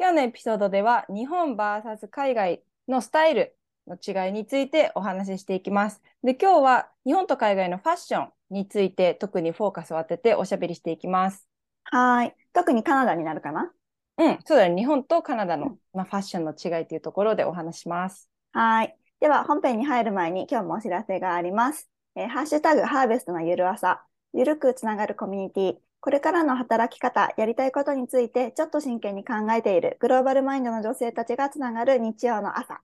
今日のエピソードでは日本 VS 海外のスタイルの違いについてお話ししていきます。で、今日は日本と海外のファッションについて特にフォーカスを当てておしゃべりしていきます。はい。特にカナダになるかな？うん、そうだね。日本とカナダの、まあ、ファッションの違いというところでお話します。はい。では、本編に入る前に今日もお知らせがあります。えー、ハッシュタグハーベストのゆる朝、ゆるくつながるコミュニティ、これからの働き方、やりたいことについてちょっと真剣に考えているグローバルマインドの女性たちがつながる日曜の朝。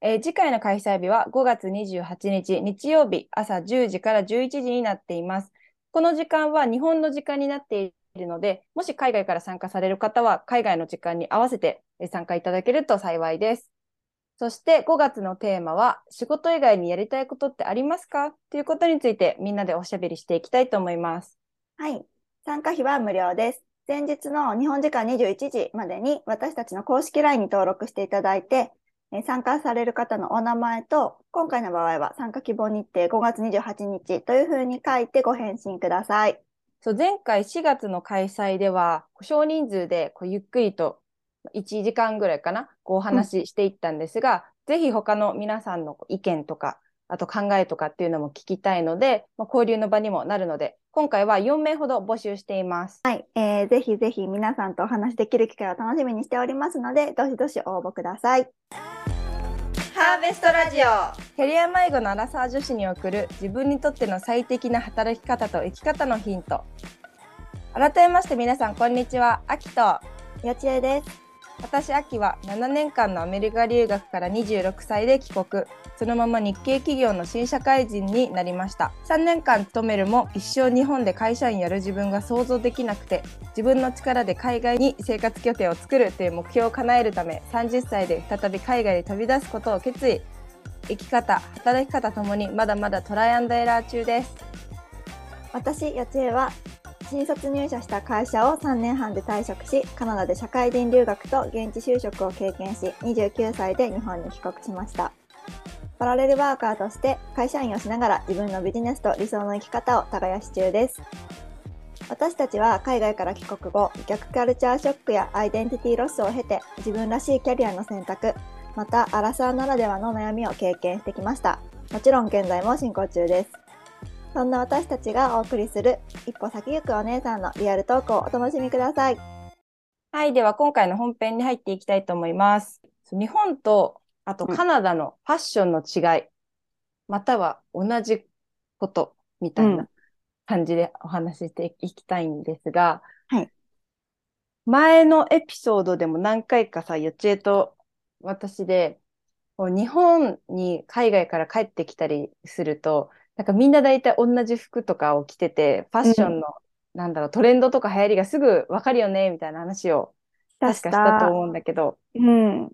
えー、次回の開催日は5月28日日曜日朝10時から11時になっています。この時間は日本の時間になっているので、もし海外から参加される方は海外の時間に合わせて参加いただけると幸いです。そして5月のテーマは仕事以外にやりたいことってありますか？ということについてみんなでおしゃべりしていきたいと思います。はい。参加費は無料です。前日の日本時間21時までに私たちの公式 LINE に登録していただいて、参加される方のお名前と、今回の場合は参加希望日程5月28日というふうに書いてご返信ください。そう前回4月の開催では、少人数でこうゆっくりと1時間ぐらいかな、こうお話ししていったんですが、うん、ぜひ他の皆さんの意見とか、あと考えとかっていうのも聞きたいので、まあ、交流の場にもなるので、今回は4名ほど募集しています。はい、えー、ぜひぜひ皆さんとお話できる機会を楽しみにしておりますので、どしどし応募ください。ハーベストラジオキャリア迷子のアラサー女子に送る自分にとっての最適な働き方と生き方のヒント改めまして皆さんこんにちはあきとよちえです私、秋は7年間のアメリカ留学から26歳で帰国。そのまま日系企業の新社会人になりました。3年間勤めるも一生日本で会社員やる自分が想像できなくて、自分の力で海外に生活拠点を作るという目標を叶えるため、30歳で再び海外に飛び出すことを決意。生き方、働き方ともにまだまだトライアンドエラー中です。私、八千恵は新卒入社した会社を3年半で退職し、カナダで社会人留学と現地就職を経験し、29歳で日本に帰国しました。パラレルワーカーとして会社員をしながら自分のビジネスと理想の生き方を耕し中です。私たちは海外から帰国後、逆カルチャーショックやアイデンティティロスを経て自分らしいキャリアの選択、またアラサーならではの悩みを経験してきました。もちろん現在も進行中です。そんな私たちがお送りする一歩先行くお姉さんのリアルトークをお楽しみください。はい、では今回の本編に入っていきたいと思います。日本とあとカナダのファッションの違い、うん、または同じことみたいな感じでお話ししていきたいんですが、はい、前のエピソードでも何回かさ、よちえと私で、日本に海外から帰ってきたりすると、なんかみんな大体同じ服とかを着てて、ファッションの、うん、なんだろう、トレンドとか流行りがすぐわかるよね、みたいな話を確かしたと思うんだけど。うん。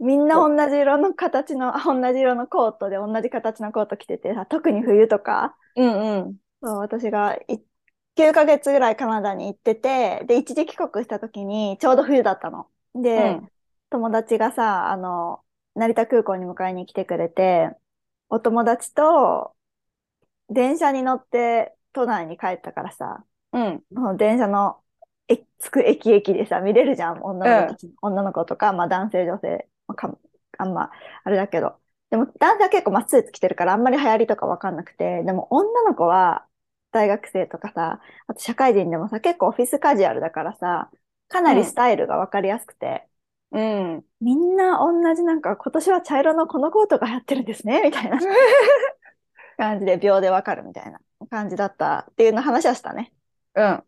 みんな同じ色の形の、同じ色のコートで同じ形のコート着ててさ、特に冬とか？うんうん。そう私が9ヶ月ぐらいカナダに行ってて、で、一時帰国した時にちょうど冬だったの。で、うん、友達がさ、あの、成田空港に迎えに来てくれて、お友達と電車に乗って都内に帰ったからさ、うん。の電車のえ着く駅駅でさ、見れるじゃん。女の子,、うん、女の子とか、まあ男性、女性、まあ、かあんま、あれだけど。でも男性は結構まあスーツ着てるからあんまり流行りとかわかんなくて、でも女の子は大学生とかさ、あと社会人でもさ、結構オフィスカジュアルだからさ、かなりスタイルがわかりやすくて、うん。みんな同じなんか今年は茶色のこのコートが流行ってるんですね、みたいな。感じで秒でわかるみたいな感じだったっていうの話はしたね。うん。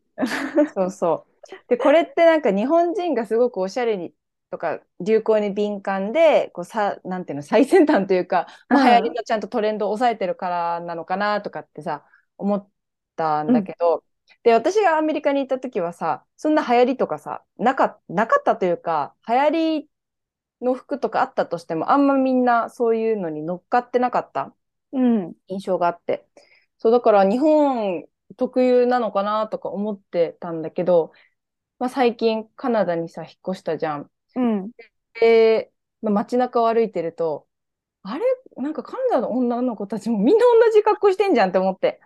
そうそう。で、これってなんか日本人がすごくおしゃれにとか流行に敏感で、こうさ、なんていうの、最先端というか、まあ、流行りのちゃんとトレンドを抑えてるからなのかなとかってさ、思ったんだけど、うん、で、私がアメリカに行った時はさ、そんな流行りとかさ、なかなかったというか、流行りの服とかあったとしても、あんまみんなそういうのに乗っかってなかった。うん、印象があって。そう、だから日本特有なのかなとか思ってたんだけど、まあ、最近カナダにさ、引っ越したじゃん。うん。で、まあ、街中を歩いてると、あれ？なんかカナダの女の子たちもみんな同じ格好してんじゃんって思って。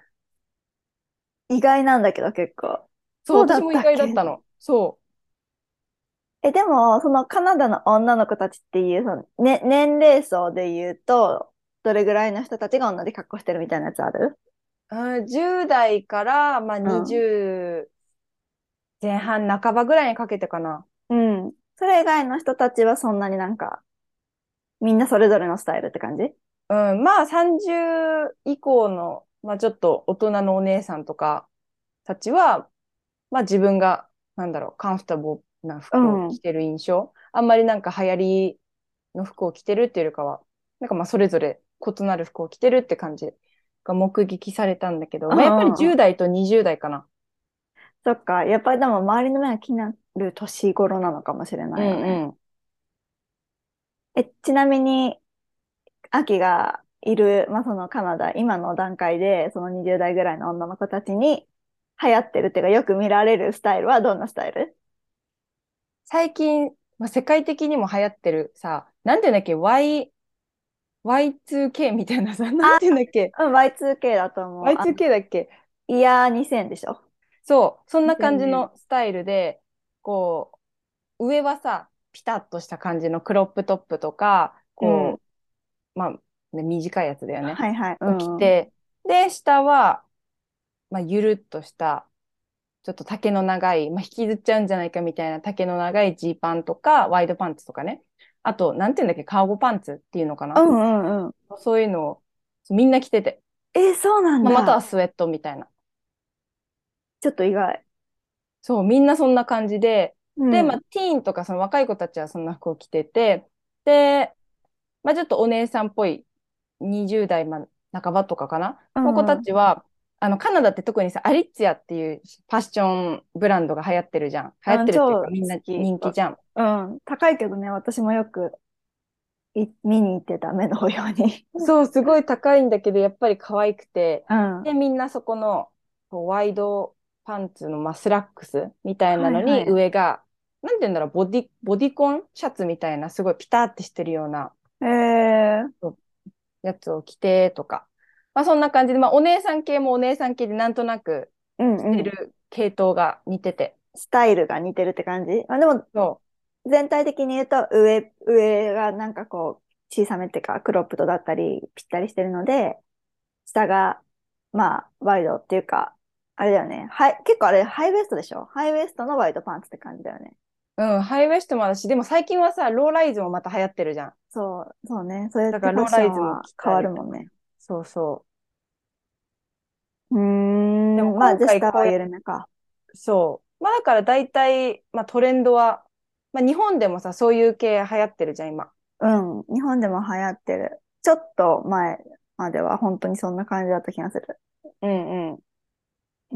意外なんだけど結構。そう、私も意外だったの。そう。え、でも、そのカナダの女の子たちっていう、そのね、年齢層で言うと、どれぐらいの人たちが同じ格好してるみたいなやつある？うん10代から、まあ、ん20前半半ばぐらいにかけてかな。うん。それ以外の人たちはそんなになんか、みんなそれぞれのスタイルって感じ？うん、まあ30以降の、まあちょっと大人のお姉さんとかたちは、まあ自分が、なんだろう、カンフタボーな服を着てる印象。あんまりなんか流行りの服を着てるっていうよりかは、なんかまあそれぞれ異なる服を着てるって感じが目撃されたんだけど、まあやっぱり10代と20代かな。そっか。やっぱりでも周りの目が気になる年頃なのかもしれうないよね。んうん。え、ちなみに、秋がいる、まあ、そのカナダ、今の段階で、その20代ぐらいの女の子たちに流行ってるっていうか、よく見られるスタイルはどんなスタイル？最近、まあ、世界的にも流行ってるさ、なんていうんだっけ、Y、Y2K みたいなさ、なんていうんだっけ、うん、Y2K だと思う。あ Y2K だっけ？イヤー2000でしょ？そう、そんな感じのスタイルで、こう、上はさ、ピタッとした感じのクロップトップとか、こう、まあ、ね、短いやつだよね。はいはい。を着て、で、下は、まあ、ゆるっとした、ちょっと丈の長い、まあ、引きずっちゃうんじゃないかみたいな丈の長いジーパンとか、ワイドパンツとかね。あと、なんていうんだっけ、カーゴパンツっていうのかな。うんうんうん。そういうのをみんな着てて、え、そうなんまあ、だ。またはスウェットみたいな。ちょっと意外。そう、みんなそんな感じで、うんで、まあ、ティーンとかその若い子たちはそんな服を着てて、で、まあ、ちょっとお姉さんっぽい20代ま半ばとかかな、うんの子たちは、あの、カナダって特にさ、 Aritzia っていうファッションブランドが流行ってるじゃん。流行ってるっていう超か、みんな人気じゃん。うん。高いけどね、私もよくい見に行ってた、目の保養に。そう、すごい高いんだけど、やっぱり可愛くて、うん。で、みんなそこの、こうワイドパンツの、まあ、スラックスみたいなのに、はいはい上が、なんて言うんだろう、ボディ、ボディコンシャツみたいな、すごいピタってしてるようなえー、やつを着てとか。まあ、そんな感じで、まあ、お姉さん系もお姉さん系で、なんとなくうんうん。着てる系統が似てて。スタイルが似てるって感じ？あ、でも、そ全体的に言うと、上、上がなんかこう、小さめっていうか、クロップドだったり、ぴったりしてるので、下が、まあ、ワイドっていうか、あれだよね。はい、結構あれ、ハイウエストでしょ？ハイウエストのワイドパンツって感じだよね。う。うん、ハイウエストもあるし、でも最近はさ、ローライズもまた流行ってるじゃん。そう、そうね。それだからローライズも変わるもんね。そうそうーん。でもまあ、今回で、下は緩めか。う。そう。まあ、だから大体、まあ、トレンドは、まあ、日本でもさ、そういう系流行ってるじゃん、今。うん。日本でも流行ってる。ちょっと前までは本当にそんな感じだった気がする。うんうん。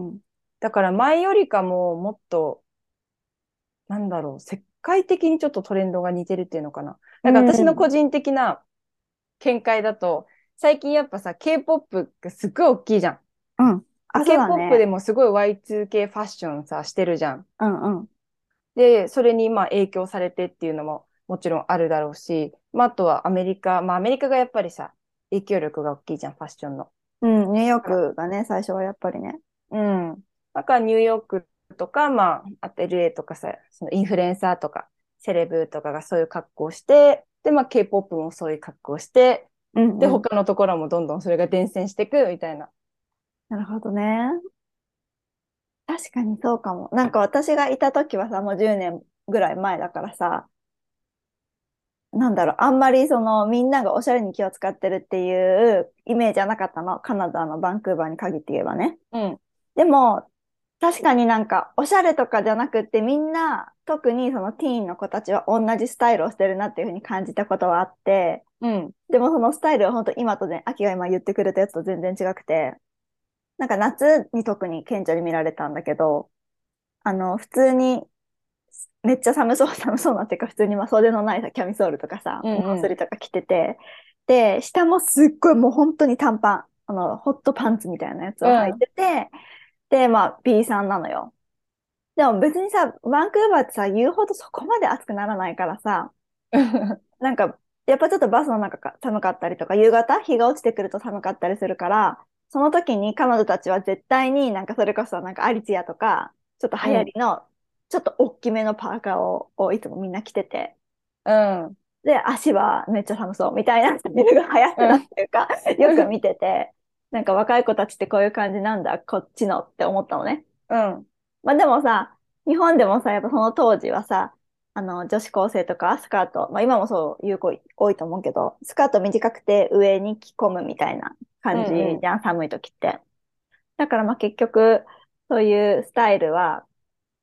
うん。だから前よりかももっと、なんだろう、世界的にちょっとトレンドが似てるっていうのかな。だから私の個人的な見解だと、最近やっぱさ、K-POP がすっごい大きいじゃん。うん。あ、そうだ K-POP でね。もすごい Y2K ファッションさ、してるじゃん。うんうん。で、それにまあ影響されてっていうのももちろんあるだろうし、まああとはアメリカ、まあアメリカがやっぱりさ、影響力が大きいじゃん、ファッションの。うん、ニューヨークがね、最初はやっぱりね。うん。だからニューヨークとか、まあ、あと LA とかさ、そのインフルエンサーとか、セレブとかがそういう格好をして、で、まあ K-POP もそういう格好をして、うん、で、うん他のところもどんどんそれが伝染していくみたいな。なるほどね。確かにそうかも。なんか私がいた時はさ、もう10年ぐらい前だからさ、なんだろう、あんまりそのみんながおしゃれに気を使ってるっていうイメージはなかったの。カナダのバンクーバーに限って言えばね。うん。でも、確かになんか、おしゃれとかじゃなくって、みんな、特にそのティーンの子たちは同じスタイルをしてるなっていうふうに感じたことはあって、うん。でもそのスタイルは本当今とね、秋が今言ってくれたやつと全然違くて、なんか夏に特に顕著に見られたんだけど、あの、普通に、めっちゃ寒そう、寒そうなっていうか、普通にまあ袖のないさ、キャミソールとかさ、うんうんノースリとか着てて、で、下もすっごいもう本当に短パン、あの、ホットパンツみたいなやつを履いてて、で、まあ B さんなのよ。でも別にさ、バンクーバーってさ、言うほどそこまで暑くならないからさ、なんか、やっぱちょっとバスの中が寒かったりとか、夕方日が落ちてくると寒かったりするから、その時に彼女たちは絶対になんかそれこそなんかアリツィアとか、ちょっと流行りのちょっと大きめのパーカーををいつもみんな着てて、うん。で、足はめっちゃ寒そうみたいなが 流行ってたっていうか、よく見てて、なんか若い子たちってこういう感じなんだ、こっちのって思ったのね。うん。まあでもさ、日本でもさ、やっぱその当時はさ、あの、女子高生とかスカート、まあ今もそういう子多いと思うけど、スカート短くて上に着込むみたいな感じうんうんじゃん、寒い時って。だからまあ結局、そういうスタイルは、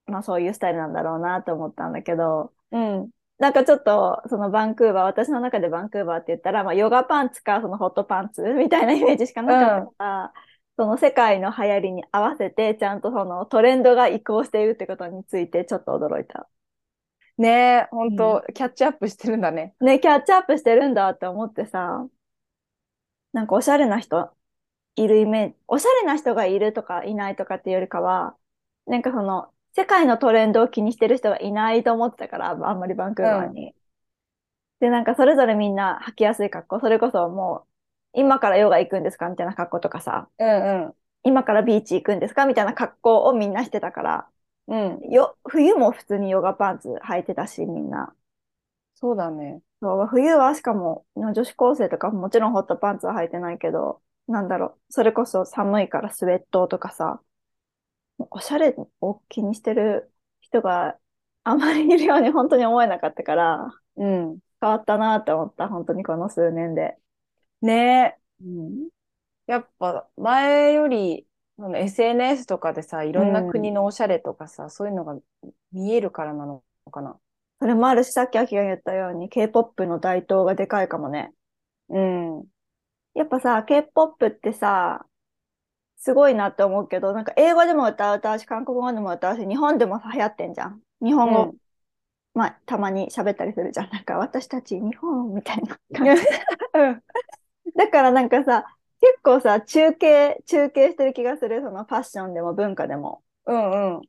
まあそういうスタイルなんだろうなと思ったんだけど、うん。なんかちょっと、そのバンクーバー、私の中でバンクーバーって言ったら、まあヨガパンツかそのホットパンツ みたいなイメージしかなかったから、その世界の流行りに合わせて、ちゃんとそのトレンドが移行しているってことについてちょっと驚いた。ねえ、ほんと、キャッチアップしてるんだね。ね、キャッチアップしてるんだって思ってさ、なんかおしゃれな人いるイメージ、おしゃれな人がいるとかいないとかっていうよりかは、なんかその、世界のトレンドを気にしてる人がいないと思ってたから、あんまりバンクーバーに。で、なんかそれぞれみんな履きやすい格好、それこそもう、今からヨガ行くんですかみたいな格好とかさ、うん今からビーチ行くんですかみたいな格好をみんなしてたから、うん。うん。よ、冬も普通にヨガパンツ履いてたし、みんな。そうだね。そう、冬はしかも、女子高生とかもちろんホットパンツは履いてないけど、なんだろう、それこそ寒いからスウェットとかさ、おしゃれを気にしてる人があまりいるように本当に思えなかったから、うん。変わったなって思った、本当にこの数年で。ねえ、うん。やっぱ前より、SNS とかでさ、いろんな国のおしゃれとかさ、そういうのが見えるからなのかな。それもあるし、さっきアキが言ったように K-POP の台頭がでかいかもね。うん。やっぱさ、K-POP ってさ、すごいなって思うけど、なんか英語でも歌う歌うし、韓国語でも歌うし、日本でも流行ってんじゃん。日本語、まあ、たまに喋ったりするじゃん。なんか、私たち日本みたいな感じ。うん。だからなんかさ、結構さ、中継、中継してる気がする。そのファッションでも文化でも。うんうん。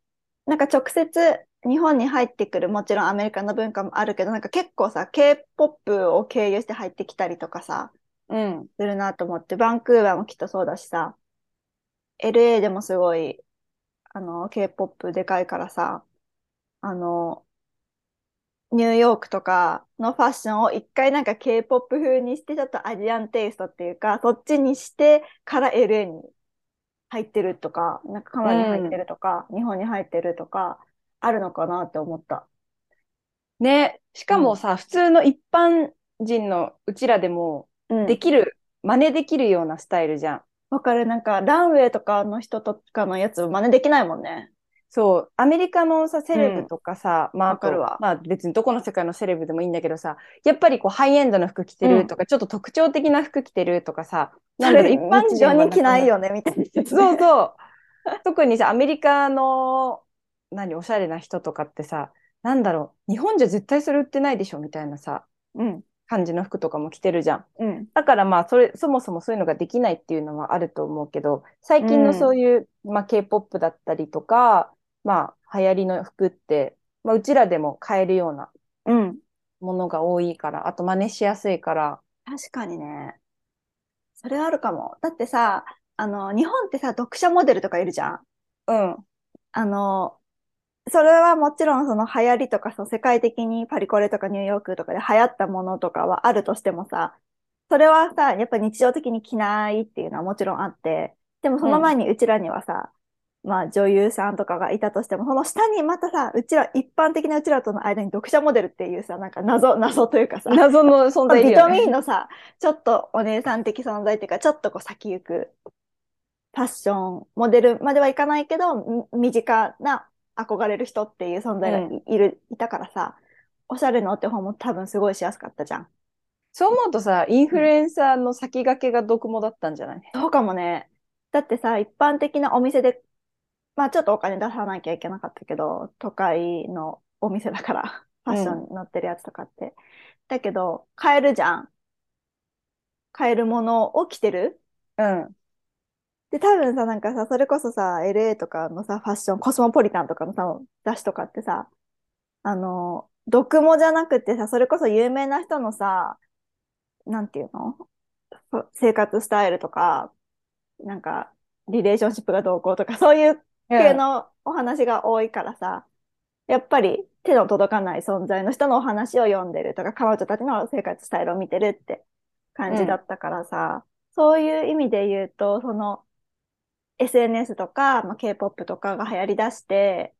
なんか直接日本に入ってくる、もちろんアメリカの文化もあるけど、なんか結構さ、K-POP を経由して入ってきたりとかさ、うん。するなと思って、バンクーバーもきっとそうだしさ、LA でもすごい、あの、K-POP でかいからさ、あの、ニューヨークとかのファッションを一回なんか K-POP 風にして、ちょっとアジアンテイストっていうか、そっちにしてから LA に入ってるとか、なんかカナダに入ってるとか、日本に入ってるとか、あるのかなって思った。ね、しかもさ、普通の一般人のうちらでもうん。できる、真似できるようなスタイルじゃん。わかる。なんか、ランウェイとかの人とかのやつ真似できないもんね。そう、アメリカのさ、セレブとかさ、まあ、あとわかるわまあ別にどこの世界のセレブでもいいんだけどさ、やっぱりこうハイエンドの服着てるとか、ちょっと特徴的な服着てるとかさ、なんだろう、一般日人に着ないなよね、みたいな。そうそう。特にさ、アメリカの、何、おしゃれな人とかってさ、なんだろう、日本じゃ絶対それ売ってないでしょみたいなさ、うん。感じの服とかも着てるじゃん。うん。だからまあ、それ、そもそもそういうのができないっていうのはあると思うけど、最近のそういう、まあ、K-POP だったりとか、まあ、流行りの服って、まあ、うちらでも買えるようなうん。ものが多いから、あと真似しやすいから、確かにね。それあるかも。だってさ、あの、日本ってさ、読者モデルとかいるじゃん。うん、あの、それはもちろんその流行りとかさ、世界的にパリコレとかニューヨークとかで流行ったものとかはあるとしてもさ、それはさ、やっぱ日常的に着ないっていうのはもちろんあって、でもその前にうちらにはさ、まあ女優さんとかがいたとしても、その下にまたさ、うちら、一般的なうちらとの間に読者モデルっていうさ、なんか謎、謎というかさ、謎の存在いるビタよね。ミンのさ、ちょっとお姉さん的存在っていうか、ちょっとこう先行くファッションモデルまではいかないけど、み身近な憧れる人っていう存在がい,、る、いたからさ、おしゃれのお手本も多分すごいしやすかったじゃん。そう思うとさ、インフルエンサーの先駆けがドクモだったんじゃない？そうかもね。だってさ、一般的なお店で、まあちょっとお金出さなきゃいけなかったけど、都会のお店だから、ファッションに載ってるやつとかって。だけど、買えるじゃん。買えるものを着てるうん。で、多分さ、なんかさ、それこそさ、LA とかのさ、ファッション、コスモポリタンとかのさ、雑誌とかってさ、あの、読モじゃなくてさ、それこそ有名な人のさ、なんていうの？そ生活スタイルとか、なんか、リレーションシップがどうこうとか、そういう系のお話が多いからさ、やっぱり手の届かない存在の人のお話を読んでるとか、彼女たちの生活スタイルを見てるって感じだったからさ、そういう意味で言うと、その SNS とか、まあ、K-POP とかが流行り出して、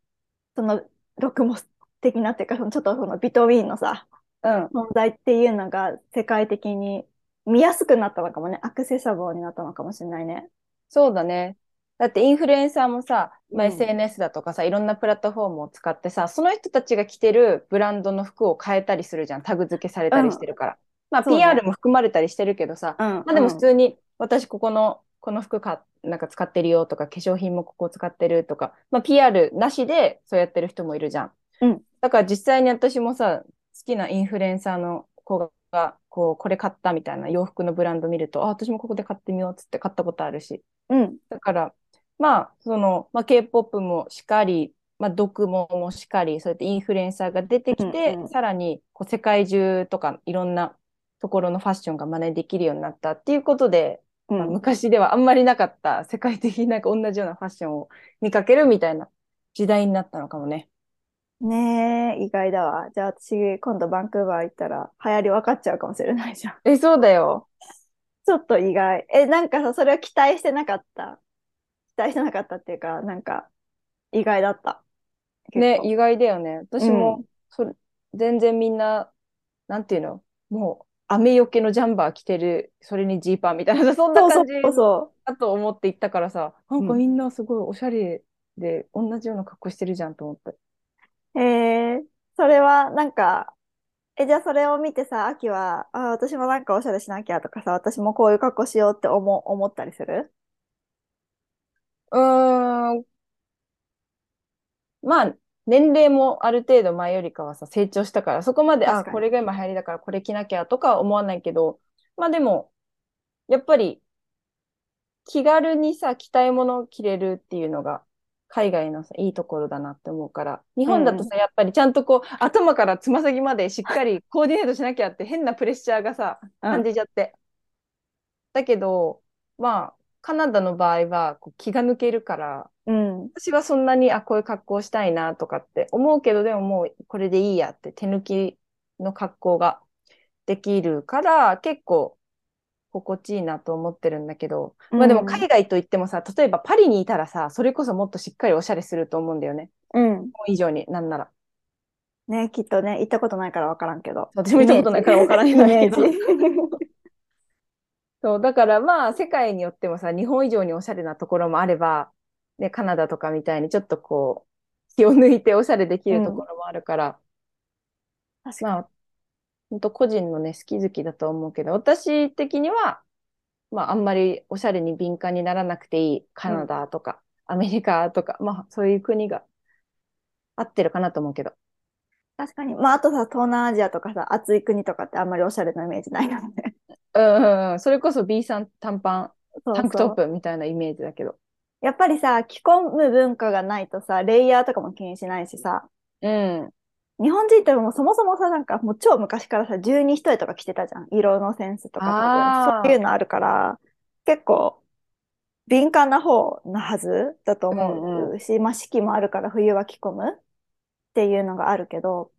その毒も的なっていうか、そのちょっとそのビトウィーンのさ、うん。存在っていうのが世界的に見やすくなったのかもね。アクセサブルになったのかもしれないね。そうだね。だってインフルエンサーもさ、まあ、うん SNS だとかさ、いろんなプラットフォームを使ってさ、その人たちが着てるブランドの服を変えたりするじゃん。タグ付けされたりしてるから。まあそうね PR も含まれたりしてるけどさ、うん。まあでも普通に私ここのこの服かなんか使ってるよとか化粧品もここ使ってるとか、まあ、PR なしでそうやってる人もいるじゃん。うんだから実際に私もさ好きなインフルエンサーの子がこうこれ買ったみたいな洋服のブランド見るとあ私もここで買ってみようっつって買ったことあるしうん。だからまあその、まあ、K-POP もしかり、まあ、読モもしかりそうやってインフルエンサーが出てきて、うんうんさらにこう世界中とかいろんなところのファッションが真似できるようになったっていうことで、まあ、うん。昔ではあんまりなかった世界的になんか同じようなファッションを見かけるみたいな時代になったのかもね。ねえ、意外だわ。じゃあ私、今度バンクーバー行ったら流行り分かっちゃうかもしれないじゃん。え、そうだよ。ちょっと意外。え、なんかさ、それは期待してなかった？期待してなかったっていうか、なんか、意外だった。ね、意外だよね。私うも、それ、全然みんな、なんていうの？もう、雨よけのジャンバー着てる、それにジーパンみたいな、そんなそうそ感じだと思って行ったからさ、なんかうんみんなすごいおしゃれで、同じような格好してるじゃんと思って。う。えー、それは、なんか、え、じゃあそれを見てさ、秋は、あ、私もなんかおしゃれしなきゃとかさ、私もこういう格好しようって思う、思ったりする？うーん、まあ、年齢もある程度前よりかはさ、成長したから、そこまで、あ、これが今流行りだからこれ着なきゃとかは思わないけど、まあでも、やっぱり、気軽にさ、着たいものを着れるっていうのが、海外のさ、いいところだなって思うから、日本だとさ、やっぱりちゃんとこう、頭からつま先までしっかりコーディネートしなきゃって変なプレッシャーがさ、感じちゃって。だけど、まあ、カナダの場合はこう気が抜けるから、うん。私はそんなに、あ、こういう格好したいなとかって思うけど、でももうこれでいいやって手抜きの格好ができるから、結構心地いいなと思ってるんだけど、まあでも海外といってもさ、例えばパリにいたらさ、それこそもっとしっかりおしゃれすると思うんだよね。うん。以上になんなら。ね、きっとね、行ったことないから分からんけど。私も見たことないからわからないイメーけど。ジ。そう、だからまあ世界によってもさ、日本以上におしゃれなところもあれば、ね、カナダとかみたいにちょっとこう、気を抜いておしゃれできるところもあるから、確かに。まあ、本当個人のね、好き好きだと思うけど、私的には、まあ、あんまりおしゃれに敏感にならなくていいカナダとか、アメリカとか、まあ、そういう国が合ってるかなと思うけど。確かに。まあ、あとさ、東南アジアとかさ、暑い国とかってあんまりおしゃれなイメージないよね。うんうんうん、それこそ B さん短パン、そうタンクトップみたいなイメージだけど。やっぱりさ、着込む文化がないとさ、レイヤーとかも気にしないしさ、うん。日本人ってもうそもそもさ、なんかもう超昔からさ、十二一重とか着てたじゃん。色のセンスとかそういうのあるから、結構敏感な方なはずだと思うし、まあ四季もあるから冬は着込むっていうのがあるけど、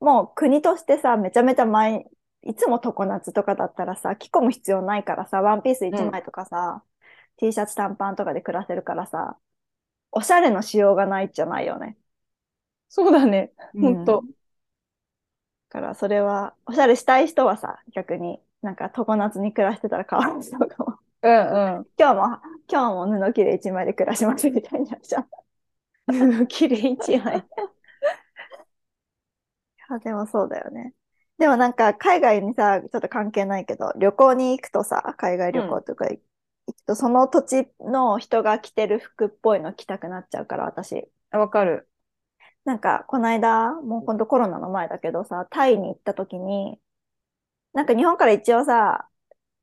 もう国としてさ、めちゃめちゃ前、いつも常夏とかだったらさ、着込む必要ないからさ、ワンピース1枚とかさ、T シャツ短パンとかで暮らせるからさ、おしゃれのしようがないじゃないよね。そうだね。ほんとだからそれは、おしゃれしたい人はさ、逆になんか常夏に暮らしてたらかわいそうかも。うん今日も、今日も布切れ一枚で暮らしますみたいになっちゃう。うん。綺麗一枚。あ、でもそうだよね。でもなんか海外にさ、ちょっと関係ないけど、旅行に行くとさ、海外旅行とか行くと、その土地の人が着てる服っぽいの着たくなっちゃうから、私。あわかる。なんか、この間、もうほんとコロナの前だけどさ、タイに行った時に、なんか日本から一応さ、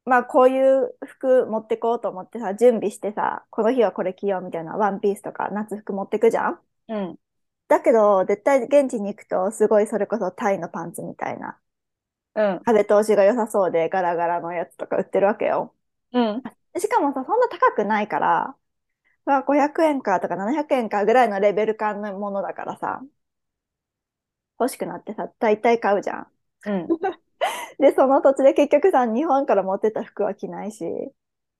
まあこういう服持ってこうと思ってさ、準備してさ、この日はこれ着ようみたいなワンピースとか夏服持ってくじゃん?うん。だけど、絶対現地に行くと、すごいそれこそタイのパンツみたいな、うん。風通しが良さそうでガラガラのやつとか売ってるわけよ。うん。しかもさ、そんな高くないから、まあ500円かとか700円かぐらいのレベル感のものだからさ、欲しくなってさ、大体買うじゃん。うん。で、その土地で結局さ、日本から持ってた服は着ないし、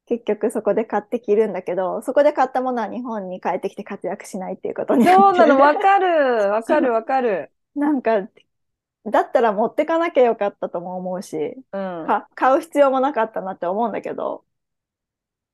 結局そこで買って着るんだけど、そこで買ったものは日本に帰ってきて活躍しないっていうことになってそうなの、わかる。わかる、わかる。なんか、だったら持ってかなきゃよかったとも思うし、うん。か買う必要もなかったなって思うんだけど、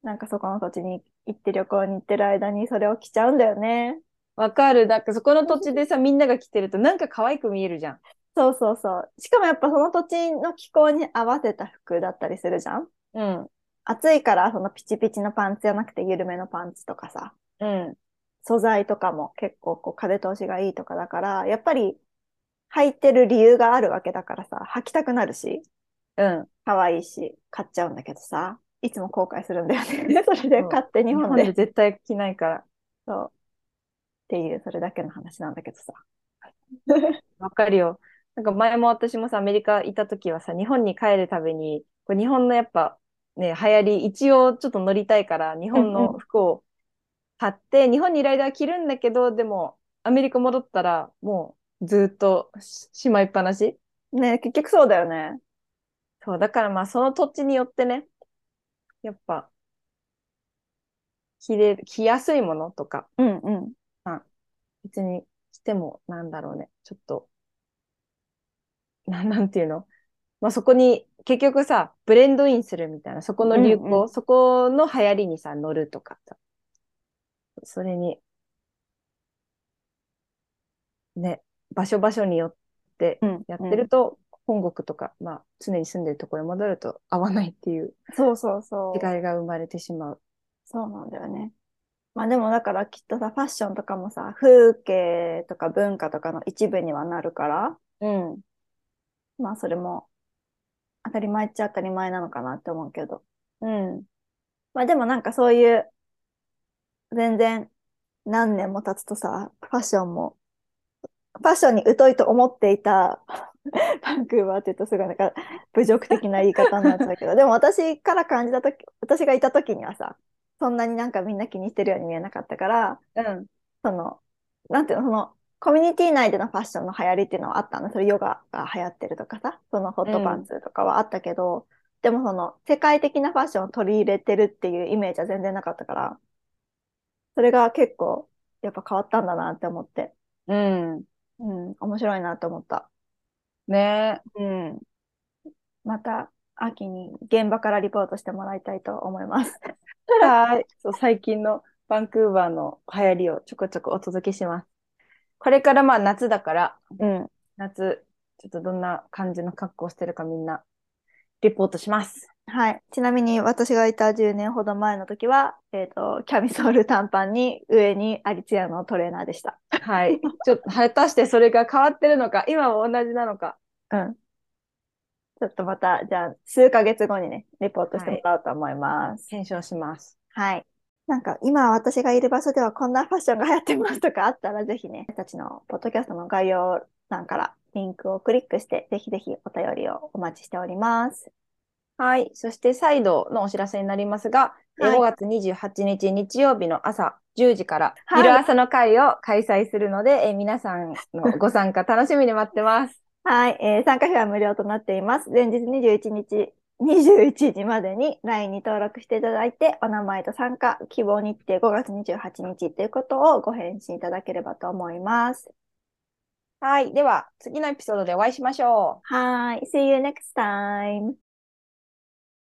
なんかそこの土地に行って旅行に行ってる間にそれを着ちゃうんだよね。わかる。だからそこの土地でさ、みんなが着てるとなんか可愛く見えるじゃん。そうそうそう。しかもやっぱその土地の気候に合わせた服だったりするじゃん。うん。暑いからそのピチピチのパンツじゃなくて緩めのパンツとかさ、うん。素材とかも結構こう風通しがいいとかだから、やっぱり履いてる理由があるわけだからさ、履きたくなるし、うん。可愛いし、買っちゃうんだけどさ、いつも後悔するんだよね。それで買って日日本で。本で絶対着ないから。そう。っていう、それだけの話なんだけどさ。わかるよ。なんか前も私もさ、アメリカ行った時はさ、日本に帰るたびに、こう日本のやっぱね、流行り、一応ちょっと乗りたいから、日本の服を買って、日本にいる間は着るんだけど、でも、アメリカ戻ったら、もうずっとししまいっぱなし？ね結局そうだよね。そう、だからまあ、その土地によってね、やっぱ、着れる、着やすいものとか、うんうん。別にしても、なんだろうね、ちょっと、な、なんていうの？まあそこに、結局さ、ブレンドインするみたいな、そこの流行、うんうそこの流行りにさ、乗るとかさ、それに、ね、場所場所によってうんやってると、本国とか、まあ常に住んでるところに戻ると合わないっていうそうそうそう。違いが生まれてしまう。そうなんだよね。まあでもだからきっとさ、ファッションとかもさ、風景とか文化とかの一部にはなるから、うん。まあそれも当たり前っちゃ当たり前なのかなって思うけど。うん。まあでもなんかそういう、全然何年も経つとさ、ファッションも、ファッションに疎いと思っていた バンクーバーって言うとすごいなんか侮辱的な言い方になっちゃうけど、でも私から感じたとき、私がいたときにはさ、そんなになんかみんな気にしてるように見えなかったから、うん。その、なんていうの、その、コミュニティ内でのファッションの流行りっていうのはあったの。それヨガが流行ってるとかさ、そのホットパンツとかはあったけど、でもその、世界的なファッションを取り入れてるっていうイメージは全然なかったから、それが結構、やっぱ変わったんだなって思って、うん。うん、面白いなって思った。ねうん。また、秋に現場からリポートしてもらいたいと思います。はい。そう、最近のバンクーバーの流行りをちょこちょこお届けします。これからまあ夏だから、うん。夏、ちょっとどんな感じの格好をしてるかみんな、リポートします。はい。ちなみに私がいた10年ほど前の時は、えっと、キャミソール短パンに上にアリツヤのトレーナーでした。はい。ちょっと、果たしてそれが変わってるのか、今は同じなのか。うん。ちょっとまた、じゃあ、数ヶ月後にね、レポートしてもらおうと思います。検証します。はい。なんか、今私がいる場所ではこんなファッションが流行ってますとかあったら、ぜひね、私たちのポッドキャストの概要欄からリンクをクリックして、ぜひぜひお便りをお待ちしております。はい。そして再度のお知らせになりますが、えはい5月28日日曜日の朝10時から、はい昼朝の会を開催するので、え皆さんのご参加楽しみに待ってます。はい、えー参加費は無料となっています。前日21日、21時までに LINE に登録していただいて、お名前と参加、希望日程5月28日ということをご返信いただければと思います。はい。では、次のエピソードでお会いしましょう。はい、See you next time!